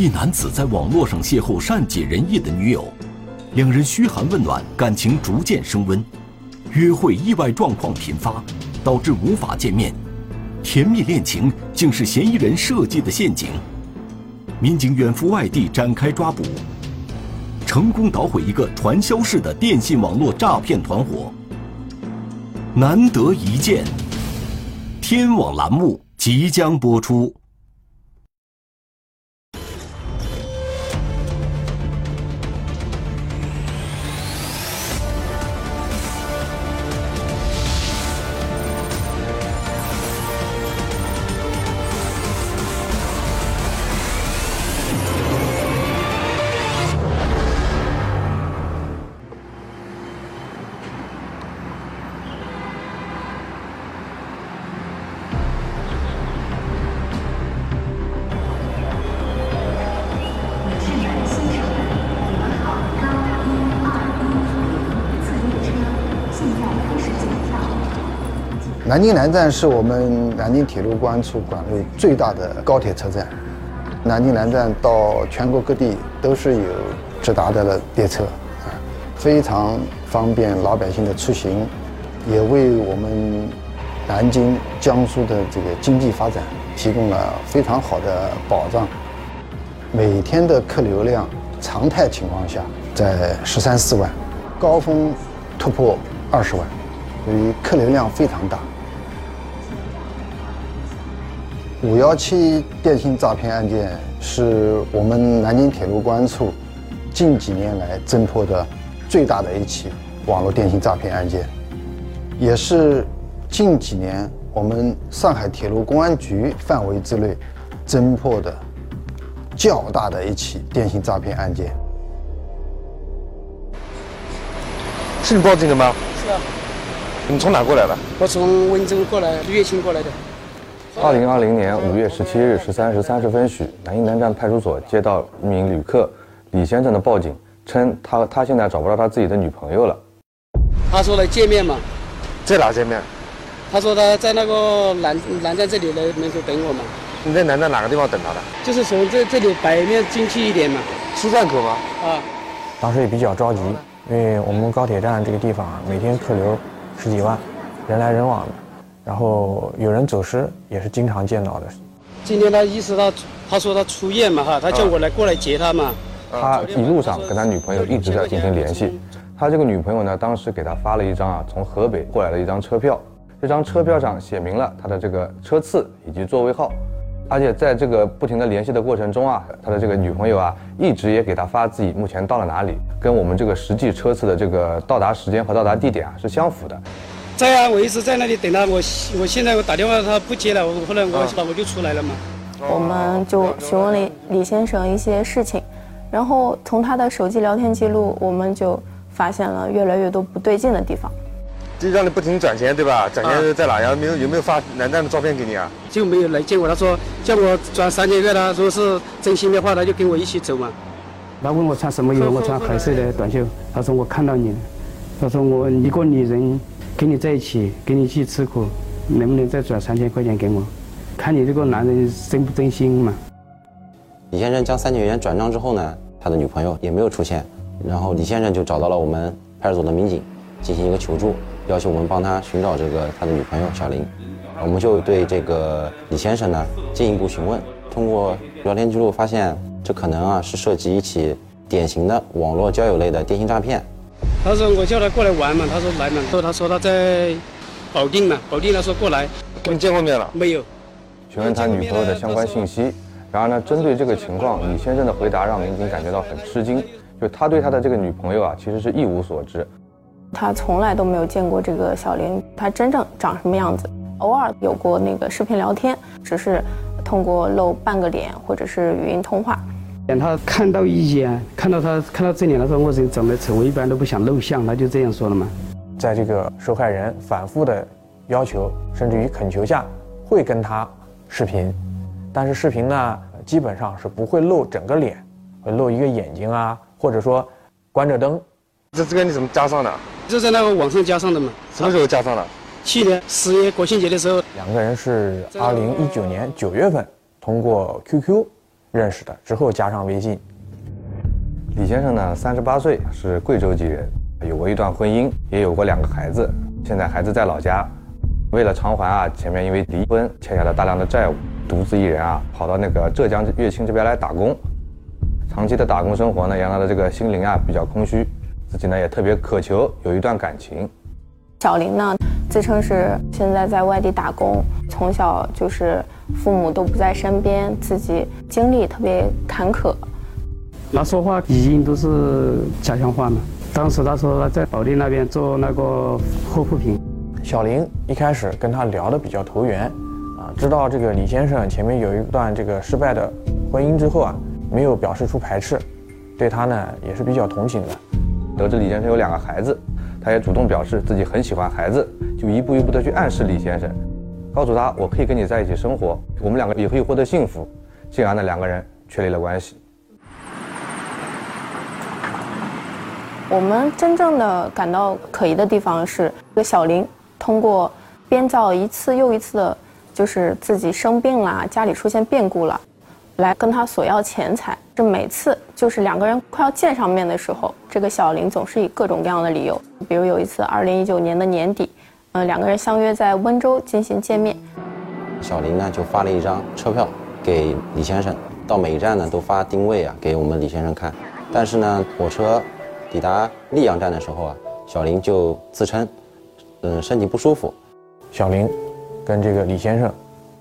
一男子在网络上邂逅善解人意的女友，两人嘘寒问暖，感情逐渐升温。约会意外状况频发，导致无法见面。甜蜜恋情竟是嫌疑人设计的陷阱。民警远赴外地展开抓捕，成功捣毁一个传销式的电信网络诈骗团伙。难得一见，天网栏目即将播出。南京南站是我们南京铁路公安处管内最大的高铁车站。南京南站到全国各地都是有直达的列车，啊，非常方便老百姓的出行，也为我们南京、江苏的这个经济发展提供了非常好的保障。每天的客流量，常态情况下在十三四万，高峰突破二十万，所以客流量非常大。五幺七电信诈骗案件是我们南京铁路公安处近几年来侦破的最大的一起网络电信诈骗案件，也是近几年我们上海铁路公安局范围之内侦破的较大的一起电信诈骗案件。是你报警的吗？是啊。你从哪过来的？我从温州过来，乐清过来的。二零二零年五月十七日十三时三十分许，南京南站派出所接到一名旅客李先生的报警，称他他现在找不到他自己的女朋友了。他说来见面嘛，在哪见面？他说他在那个南南站这里的门口等我嘛。你在南站哪个地方等他的？就是从这这里北面进去一点嘛。出站口吗？啊。当时也比较着急，因为我们高铁站这个地方每天客流十几万，人来人往的。然后有人走失也是经常见到的。今天他意识到，他说他出院嘛哈，他叫我来过来接他嘛。他一路上跟他女朋友一直在进行联系。他这个女朋友呢，当时给他发了一张啊从河北过来的一张车票，这张车票上写明了他的这个车次以及座位号。而且在这个不停的联系的过程中啊，他的这个女朋友啊一直也给他发自己目前到了哪里，跟我们这个实际车次的这个到达时间和到达地点啊是相符的。在啊，我一直在那里等他。我我现在我打电话他不接了，我后来我我就出来了嘛。我们就询问了李先生一些事情，然后从他的手机聊天记录，我们就发现了越来越多不对劲的地方。就让你不停转钱对吧？转钱在哪呀？没有有没有发南站的照片给你啊？就没有来见我。他说叫我转三千块他，如果是真心的话，他就跟我一起走嘛。他问我穿什么衣服，我穿黑色的短袖。他说我看到你，他说我一个女人。跟你在一起，跟你去吃苦，能不能再转三千块钱给我？看你这个男人真不真心嘛？李先生将三千元转账之后呢，他的女朋友也没有出现，然后李先生就找到了我们派出所的民警，进行一个求助，要求我们帮他寻找这个他的女朋友小林。我们就对这个李先生呢进一步询问，通过聊天记录发现，这可能啊是涉及一起典型的网络交友类的电信诈骗。他说我叫他过来玩嘛，他说来嘛。说他说他在保定嘛，保定他说过来。跟你见过面了？没有。询问他女朋友的相关信息，然而呢，针对这个情况，李先生的回答让民警感觉到很吃惊。就他对他的这个女朋友啊，其实是一无所知。他从来都没有见过这个小林，他真正长什么样子？偶尔有过那个视频聊天，只是通过露半个脸或者是语音通话。他看到一眼，看到他看到这里，他说我人长得丑，我一般都不想露相，他就这样说了嘛。在这个受害人反复的要求，甚至于恳求下，会跟他视频，但是视频呢，基本上是不会露整个脸，会露一个眼睛啊，或者说关着灯。这这个你怎么加上的？就在那个网上加上的嘛。什么时候加上的？去年十月国庆节的时候。两个人是二零一九年九月份通过 QQ。认识的，之后加上微信。李先生呢，三十八岁，是贵州籍人，有过一段婚姻，也有过两个孩子，现在孩子在老家。为了偿还啊，前面因为离婚欠下了大量的债务，独自一人啊，跑到那个浙江乐清这边来打工。长期的打工生活呢，让他的这个心灵啊比较空虚，自己呢也特别渴求有一段感情。小林呢，自称是现在在外地打工，从小就是父母都不在身边，自己经历特别坎坷。他说话语音都是家乡话嘛。当时他说他在保定那边做那个护肤品。小林一开始跟他聊的比较投缘，啊，知道这个李先生前面有一段这个失败的婚姻之后啊，没有表示出排斥，对他呢也是比较同情的。得知李先生有两个孩子，他也主动表示自己很喜欢孩子，就一步一步的去暗示李先生，告诉他我可以跟你在一起生活，我们两个也可以获得幸福。进而呢，两个人确立了关系。我们真正的感到可疑的地方是，这个小林通过编造一次又一次的，就是自己生病啦，家里出现变故了，来跟他索要钱财。这每次就是两个人快要见上面的时候，这个小林总是以各种各样的理由，比如有一次二零一九年的年底，嗯，两个人相约在温州进行见面。小林呢就发了一张车票给李先生，到每一站呢都发定位啊给我们李先生看，但是呢火车。抵达溧阳站的时候啊，小林就自称，嗯，身体不舒服。小林跟这个李先生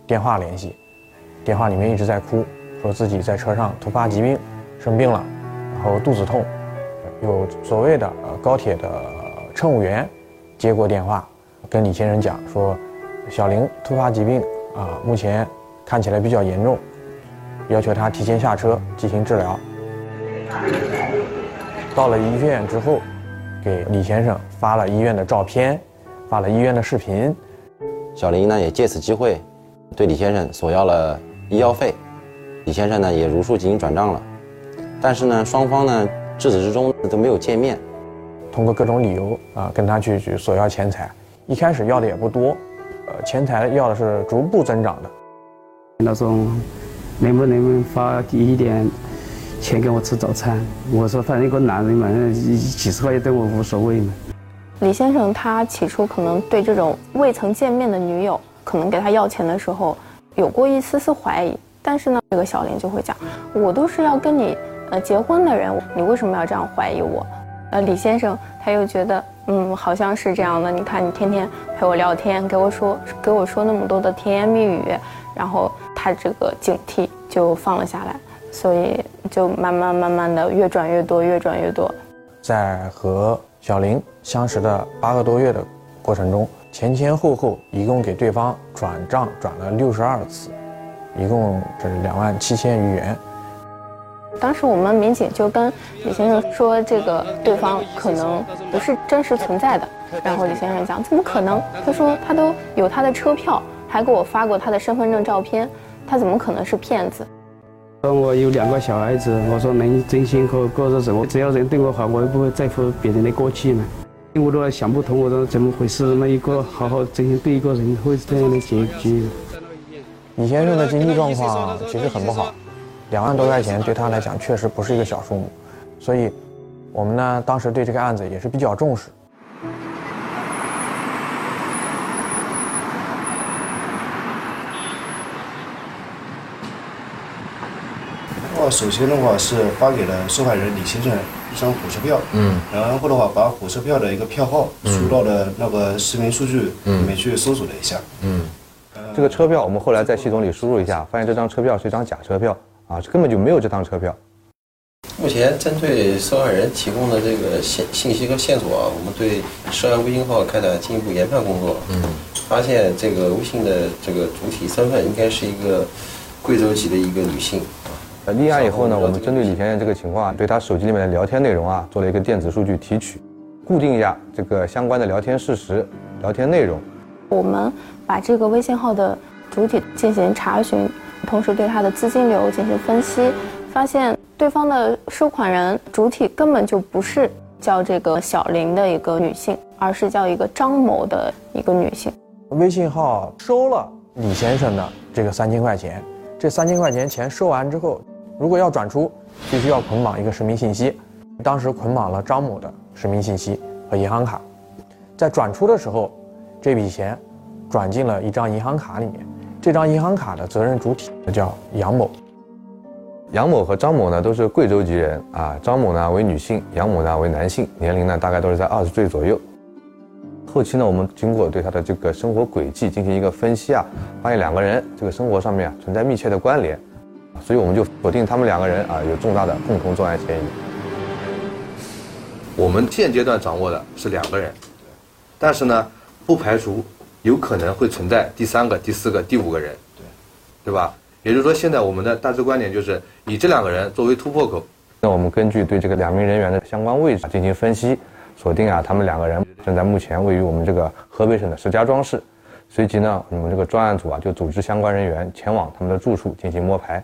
电话联系，电话里面一直在哭，说自己在车上突发疾病生病了，然后肚子痛。有所谓的呃高铁的乘务员接过电话，跟李先生讲说，小林突发疾病啊，目前看起来比较严重，要求他提前下车进行治疗。到了医院之后，给李先生发了医院的照片，发了医院的视频。小林呢也借此机会，对李先生索要了医药费，李先生呢也如数进行转账了。但是呢，双方呢至始至终都没有见面。通过各种理由啊，跟他去去索要钱财。一开始要的也不多，呃，钱财要的是逐步增长的。那种能不能发一点？钱给我吃早餐，我说反正一个男人嘛，几十块钱对我无所谓嘛。李先生他起初可能对这种未曾见面的女友，可能给他要钱的时候，有过一丝丝怀疑。但是呢，这个小林就会讲，我都是要跟你呃结婚的人，你为什么要这样怀疑我？呃，李先生他又觉得，嗯，好像是这样的。你看你天天陪我聊天，给我说给我说那么多的甜言蜜语，然后他这个警惕就放了下来。所以就慢慢慢慢的越转越多，越转越多。在和小林相识的八个多月的过程中，前前后后一共给对方转账转了六十二次，一共是两万七千余元。当时我们民警就跟李先生说，这个对方可能不是真实存在的。然后李先生讲，怎么可能？他说他都有他的车票，还给我发过他的身份证照片，他怎么可能是骗子？说我有两个小孩子，我说能真心和过日子，我只要人对我好，我又不会在乎别人的过去嘛。我都想不通，我说怎么回事？那一个好好真心对一个人，会是这样的结局？李先生的经济状况其实很不好，两万多块钱对他来讲确实不是一个小数目，所以，我们呢当时对这个案子也是比较重视。首先的话是发给了受害人李先生一张火车票，嗯，然后的话把火车票的一个票号输到了那个实名数据里面去搜索了一下，嗯，这个车票我们后来在系统里输入一下，发现这张车票是一张假车票，啊，根本就没有这趟车票。目前针对受害人提供的这个信信息和线索啊，我们对涉案微信号开展进一步研判工作，嗯，发现这个微信的这个主体身份应该是一个贵州籍的一个女性。立案以后呢，我们针对李先生这个情况，对他手机里面的聊天内容啊，做了一个电子数据提取，固定一下这个相关的聊天事实、聊天内容。我们把这个微信号的主体进行查询，同时对他的资金流进行分析，发现对方的收款人主体根本就不是叫这个小林的一个女性，而是叫一个张某的一个女性。微信号收了李先生的这个三千块钱，这三千块钱钱收完之后。如果要转出，必须要捆绑一个实名信息。当时捆绑了张某的实名信息和银行卡，在转出的时候，这笔钱转进了一张银行卡里面。这张银行卡的责任主体叫杨某。杨某和张某呢都是贵州籍人啊，张某呢为女性，杨某呢为男性，年龄呢大概都是在二十岁左右。后期呢，我们经过对他的这个生活轨迹进行一个分析啊，发现两个人这个生活上面啊存在密切的关联，所以我们就否定他们两个人啊有重大的共同作案嫌疑。我们现阶段掌握的是两个人，但是呢，不排除有可能会存在第三个、第四个、第五个人，对，对吧？也就是说，现在我们的大致观点就是以这两个人作为突破口。那我们根据对这个两名人员的相关位置进行分析，锁定啊，他们两个人正在目前位于我们这个河北省的石家庄市。随即呢，我们这个专案组啊就组织相关人员前往他们的住处进行摸排。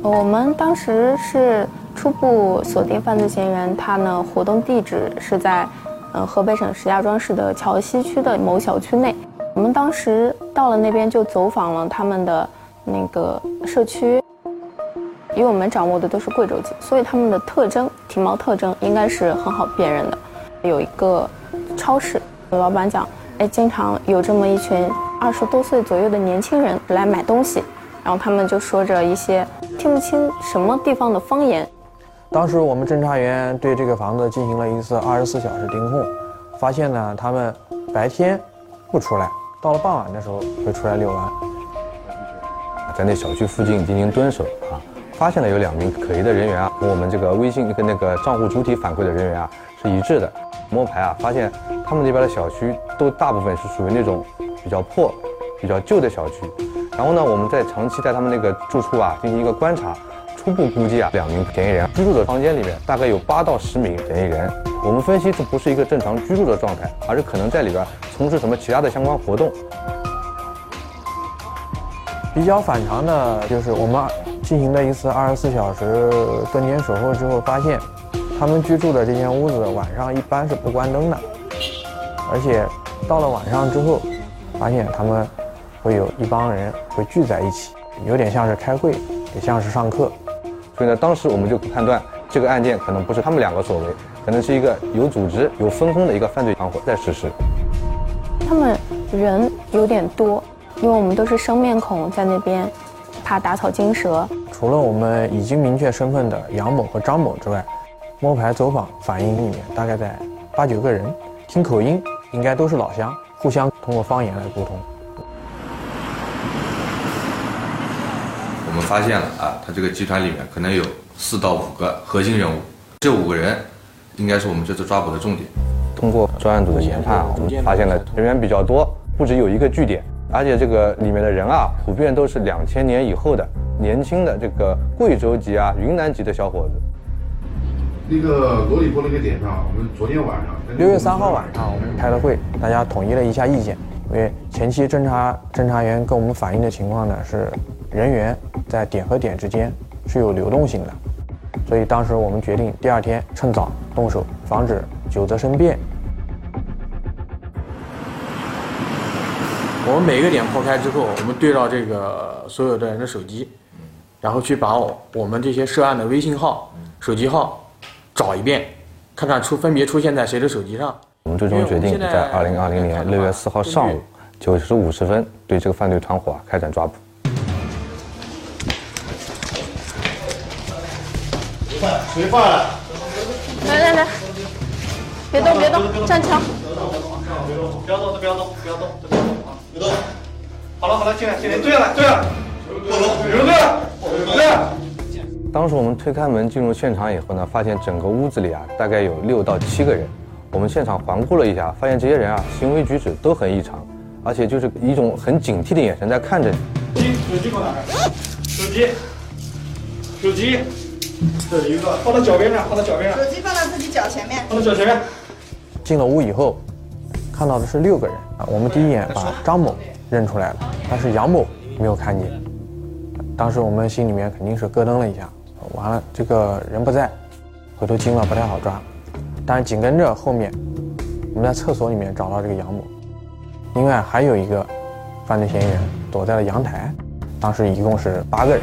我们当时是初步锁定犯罪嫌疑人，他呢活动地址是在，呃河北省石家庄市的桥西区的某小区内。我们当时到了那边就走访了他们的那个社区，因为我们掌握的都是贵州籍，所以他们的特征体貌特征应该是很好辨认的。有一个超市，老板讲，哎，经常有这么一群二十多岁左右的年轻人来买东西，然后他们就说着一些听不清什么地方的方言。当时我们侦查员对这个房子进行了一次二十四小时盯控，发现呢，他们白天不出来。到了傍晚的时候会出来遛弯，在那小区附近进行蹲守啊，发现了有两名可疑的人员啊，和我们这个微信跟那个账户主体反馈的人员啊是一致的。摸排啊，发现他们那边的小区都大部分是属于那种比较破、比较旧的小区。然后呢，我们在长期在他们那个住处啊进行一个观察，初步估计啊，两名嫌疑人居住的房间里面大概有八到十名嫌疑人。我们分析这不是一个正常居住的状态，而是可能在里边。从事什么其他的相关活动？比较反常的就是我们进行了一次二十四小时蹲点守候之后，发现他们居住的这间屋子晚上一般是不关灯的，而且到了晚上之后，发现他们会有一帮人会聚在一起，有点像是开会，也像是上课。所以呢，当时我们就判断这个案件可能不是他们两个所为，可能是一个有组织、有分工的一个犯罪团伙在实施。他们人有点多，因为我们都是生面孔在那边，怕打草惊蛇。除了我们已经明确身份的杨某和张某之外，摸排走访反映里面大概在八九个人，听口音应该都是老乡，互相通过方言来沟通。们发现了啊，他这个集团里面可能有四到五个核心人物，这五个人应该是我们这次抓捕的重点。通过专案组的研判，我们发现了人员比较多，不止有一个据点，而且这个里面的人啊，普遍都是两千年以后的年轻的这个贵州籍啊、云南籍的小伙子。那个罗里波那个点上，我们昨天晚上六月三号晚上我们开了会，大家统一了一下意见，因为前期侦查侦查员跟我们反映的情况呢是人员在点和点之间是有流动性的，所以当时我们决定第二天趁早动手，防止。久则生变。我们每个点破开之后，我们对照这个所有的人的手机，然后去把我们这些涉案的微信号、手机号找一遍，看看出分别出现在谁的手机上。我们最终决定在二零二零年六月四号上午九时五十分对这个犯罪团伙开展抓捕。谁犯？谁犯了？来来来。别动，别动，站墙。不要动，不要动，不要动，不要动啊！别动。好了好了，进来进来，对了对了，有人对了，对了。当时我们推开门进入现场以后呢，发现整个屋子里啊，大概有六到七个人。我们现场环顾了一下，发现这些人啊，行为举止都很异常，而且就是一种很警惕的眼神在看着你。手机手机放哪？手机，手机，这一个放到脚边上，放到脚边上。手机放到自己脚前面。放到脚前面。进了屋以后，看到的是六个人啊。我们第一眼把张某认出来了，但是杨某没有看见。当时我们心里面肯定是咯噔了一下，完了这个人不在，回头惊了不太好抓。但是紧跟着后面，我们在厕所里面找到这个杨某，另外还有一个犯罪嫌疑人躲在了阳台，当时一共是八个人。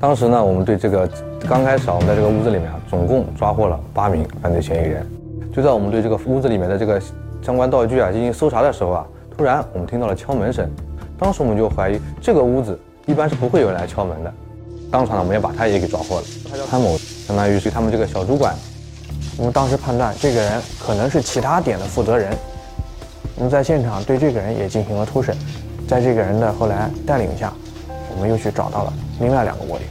当时呢，我们对这个刚开始啊，我们在这个屋子里面啊，总共抓获了八名犯罪嫌疑人。就在我们对这个屋子里面的这个相关道具啊进行搜查的时候啊，突然我们听到了敲门声。当时我们就怀疑这个屋子一般是不会有人来敲门的。当场呢，我们也把他也给抓获了。潘某相当于是他们这个小主管。我们当时判断这个人可能是其他点的负责人。我们在现场对这个人也进行了突审，在这个人的后来带领下，我们又去找到了另外两个窝点。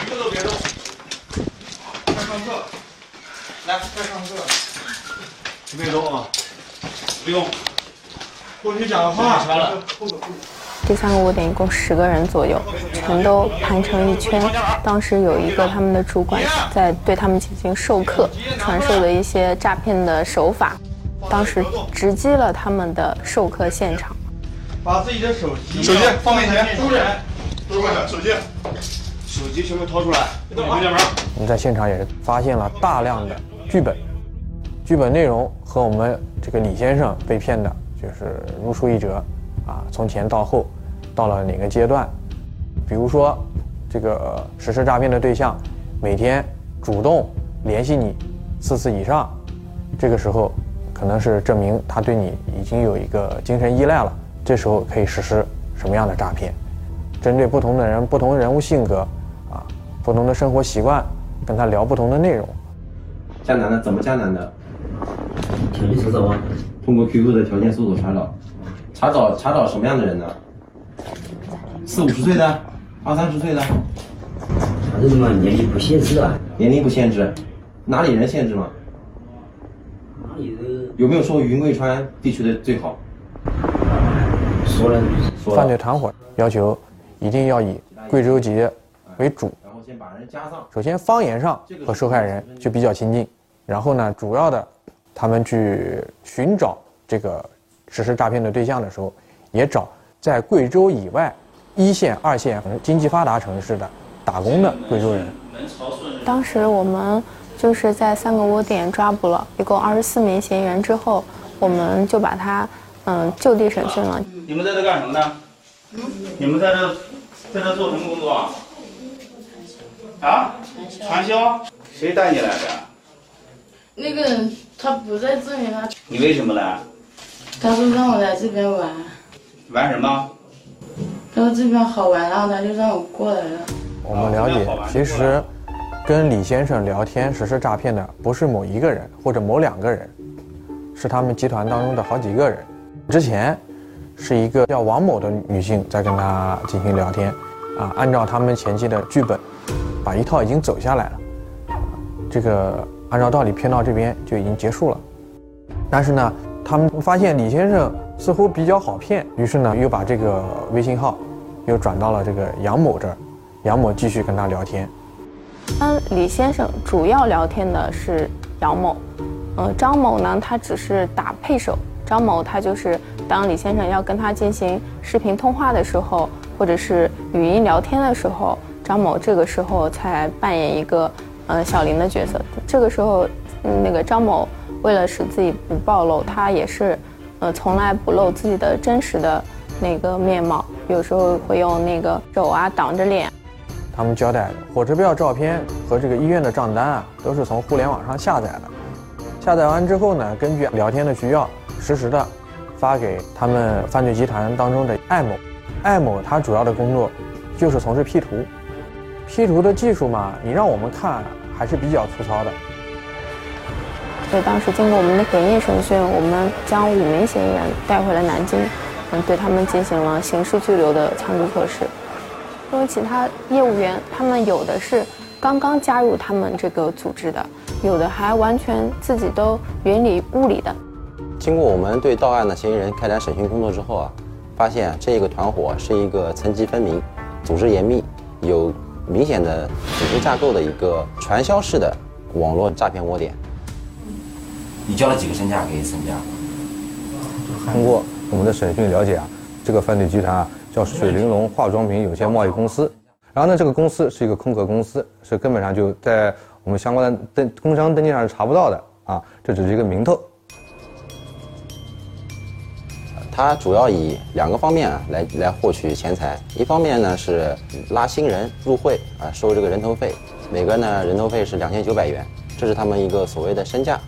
一个都别动，快上课，来，快上课，别动啊，别动，过去讲话。这三个窝点一共十个人左右，全都盘成一圈。当时有一个他们的主管在对他们进行授课，传授的一些诈骗的手法。当时直击了他们的授课现场。把自己的手机、手机放面前，住人，都过来，手机，手机全部掏出来。我们在现场也是发现了大量的剧本，剧本内容和我们这个李先生被骗的就是如出一辙。啊，从前到后，到了哪个阶段？比如说，这个实施诈骗的对象每天主动联系你四次以上，这个时候可能是证明他对你已经有一个精神依赖了。这时候可以实施什么样的诈骗？针对不同的人、不同人物性格啊、不同的生活习惯，跟他聊不同的内容。加男的怎么加男的？条件搜索吗？通过 QQ 的条件搜索查找。查找查找什么样的人呢？四五十岁的，二三十岁的。反正什么年龄不限制啊？年龄不限制，哪里人限制吗？哪里人？有没有说云贵川地区的最好？说了。犯罪团伙要求一定要以贵州籍为主。然后先把人加上。首先方言上和受害人就比较亲近，然后呢，主要的他们去寻找这个。实施诈骗的对象的时候，也找在贵州以外一线、二线经济发达城市的打工的贵州人。当时我们就是在三个窝点抓捕了一共二十四名嫌疑人之后，我们就把他嗯就地审讯了。你们在这干什么呢？你们在这在这做什么工作啊？啊？传销？谁带你来的？那个人他不在这里，他。你为什么来？他说让我来这边玩，玩什么？他说这边好玩，然后他就让我过来了。我们了解，其实跟李先生聊天实施诈骗的不是某一个人或者某两个人，是他们集团当中的好几个人。之前是一个叫王某的女性在跟他进行聊天，啊，按照他们前期的剧本，把一套已经走下来了，这个按照道理骗到这边就已经结束了，但是呢。他们发现李先生似乎比较好骗，于是呢，又把这个微信号又转到了这个杨某这儿，杨某继续跟他聊天。嗯，李先生主要聊天的是杨某，呃，张某呢，他只是打配手。张某他就是当李先生要跟他进行视频通话的时候，或者是语音聊天的时候，张某这个时候才扮演一个呃小林的角色。这个时候，那个张某。为了使自己不暴露，他也是，呃，从来不露自己的真实的那个面貌，有时候会用那个手啊挡着脸。他们交代火车票照片和这个医院的账单啊，都是从互联网上下载的。下载完之后呢，根据聊天的需要，实时的发给他们犯罪集团当中的艾某。艾某他主要的工作就是从事 P 图，P 图的技术嘛，你让我们看还是比较粗糙的。所以当时经过我们的严密审讯，我们将五名嫌疑人带回了南京，嗯，对他们进行了刑事拘留的强制措施。因为其他业务员，他们有的是刚刚加入他们这个组织的，有的还完全自己都云里雾里的。经过我们对到案的嫌疑人开展审讯工作之后啊，发现这个团伙是一个层级分明、组织严密、有明显的组织架构的一个传销式的网络诈骗窝点。你交了几个身价给沈家？通过我们的审讯了解啊，这个犯罪集团啊叫水玲珑化妆品有限贸易公司。然后呢，这个公司是一个空壳公司，是根本上就在我们相关的登工商登记上是查不到的啊，这只是一个名头。它主要以两个方面啊来来获取钱财，一方面呢是拉新人入会啊，收这个人头费，每个呢人头费是两千九百元，这是他们一个所谓的身价。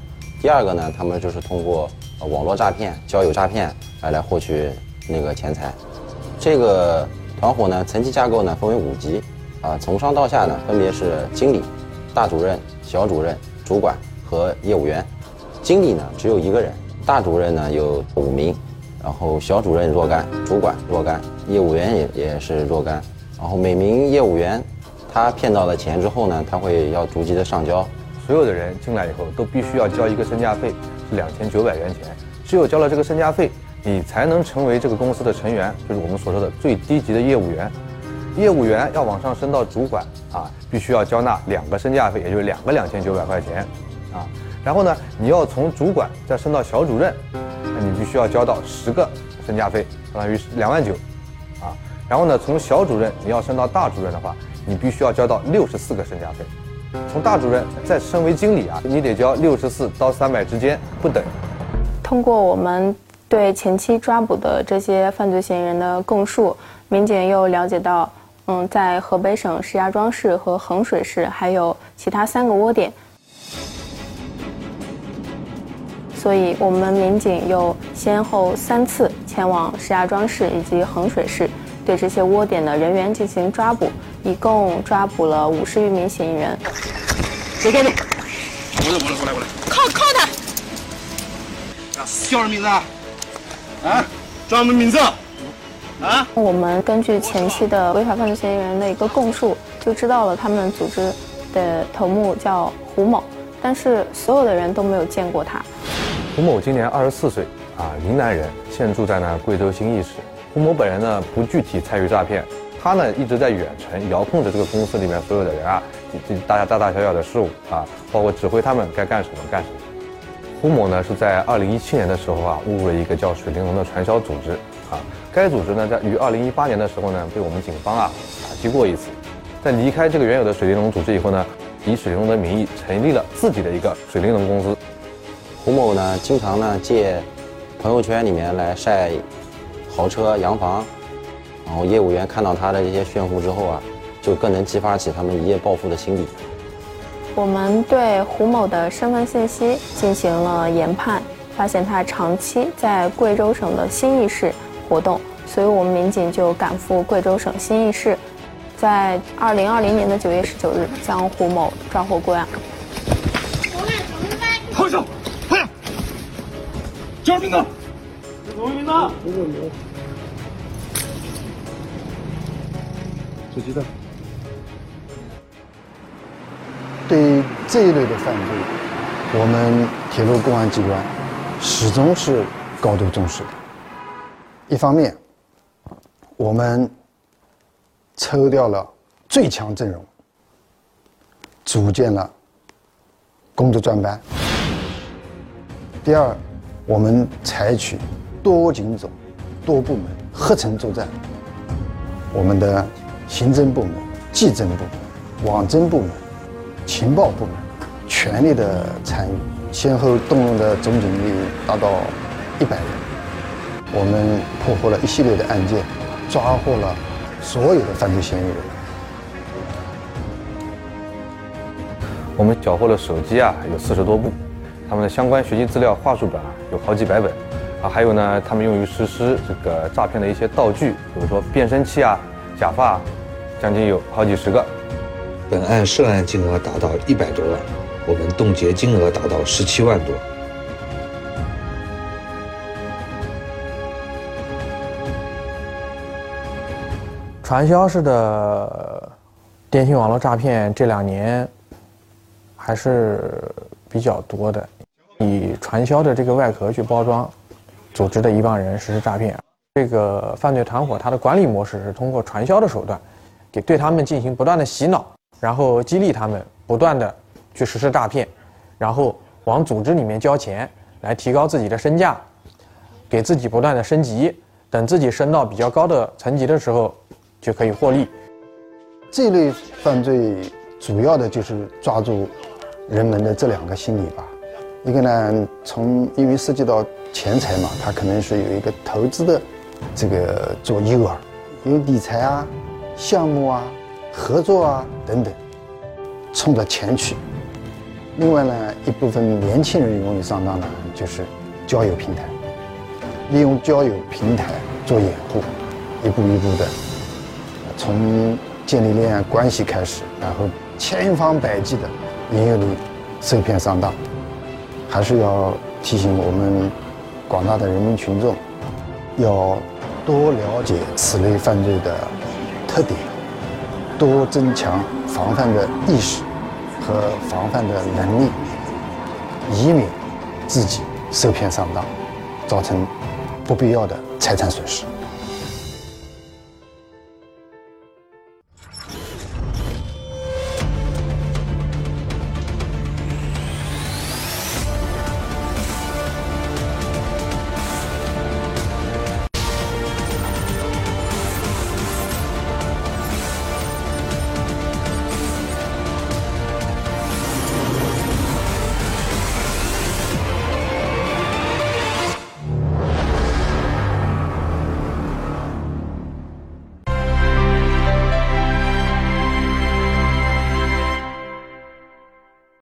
第二个呢，他们就是通过网络诈骗、交友诈骗来来获取那个钱财。这个团伙呢层级架构呢分为五级啊，从上到下呢分别是经理、大主任、小主任、主管和业务员。经理呢只有一个人，大主任呢有五名。然后小主任若干，主管若干，业务员也也是若干。然后每名业务员，他骗到了钱之后呢，他会要逐级的上交。所有的人进来以后都必须要交一个身价费，是两千九百元钱。只有交了这个身价费，你才能成为这个公司的成员，就是我们所说的最低级的业务员。业务员要往上升到主管啊，必须要交纳两个身价费，也就是两个两千九百块钱啊。然后呢，你要从主管再升到小主任。那你必须要交到十个身价费，相当于两万九，啊，然后呢，从小主任你要升到大主任的话，你必须要交到六十四个身价费，从大主任再升为经理啊，你得交六十四到三百之间不等。通过我们对前期抓捕的这些犯罪嫌疑人的供述，民警又了解到，嗯，在河北省石家庄市和衡水市还有其他三个窝点。所以，我们民警又先后三次前往石家庄市以及衡水市，对这些窝点的人员进行抓捕，一共抓捕了五十余名嫌疑人。别动！过来，过来，过来，过来！铐铐他！叫什么名字啊？啊？叫什么名字？啊？我们根据前期的违法犯罪嫌疑人的一个供述，就知道了他们组织的头目叫胡某，但是所有的人都没有见过他。胡某今年二十四岁，啊，云南人，现住在呢贵州兴义市。胡某本人呢不具体参与诈骗，他呢一直在远程遥控着这个公司里面所有的人啊，这大家大大小小的事务啊，包括指挥他们该干什么干什么。胡某呢是在二零一七年的时候啊误入了一个叫水玲珑的传销组织啊，该组织呢在于二零一八年的时候呢被我们警方啊打击过一次，在离开这个原有的水玲珑组织以后呢，以水玲珑的名义成立了自己的一个水玲珑公司。胡某呢，经常呢借朋友圈里面来晒豪车、洋房，然后业务员看到他的这些炫富之后啊，就更能激发起他们一夜暴富的心理。我们对胡某的身份信息进行了研判，发现他长期在贵州省的兴义市活动，所以我们民警就赶赴贵州省兴义市，在二零二零年的九月十九日将胡某抓获归案。放手！叫什么名字？叫什么名字？手机的。对这一类的犯罪，我们铁路公安机关始终是高度重视的。一方面，我们抽调了最强阵容，组建了工作专班。第二，我们采取多警种、多部门合成作战。我们的刑侦部门、技侦部门、网侦部门、情报部门全力的参与，先后动用的总警力达到一百人。我们破获了一系列的案件，抓获了所有的犯罪嫌疑人。我们缴获了手机啊，有四十多部。他们的相关学习资料话术本啊，有好几百本，啊，还有呢，他们用于实施这个诈骗的一些道具，比如说变声器啊、假发，将近有好几十个。本案涉案金额达到一百多万，我们冻结金额达到十七万多。传销式的电信网络诈骗这两年还是比较多的。以传销的这个外壳去包装，组织的一帮人实施诈骗。这个犯罪团伙它的管理模式是通过传销的手段，给对他们进行不断的洗脑，然后激励他们不断的去实施诈骗，然后往组织里面交钱来提高自己的身价，给自己不断的升级，等自己升到比较高的层级的时候，就可以获利。这类犯罪主要的就是抓住人们的这两个心理吧。一个呢，从因为涉及到钱财嘛，他可能是有一个投资的这个做诱饵，有理财啊、项目啊、合作啊等等，冲着钱去。另外呢，一部分年轻人容易上当呢，就是交友平台，利用交友平台做掩护，一步一步的从建立恋爱关系开始，然后千方百计的引诱你受骗上当。还是要提醒我们广大的人民群众，要多了解此类犯罪的特点，多增强防范的意识和防范的能力，以免自己受骗上当，造成不必要的财产损失。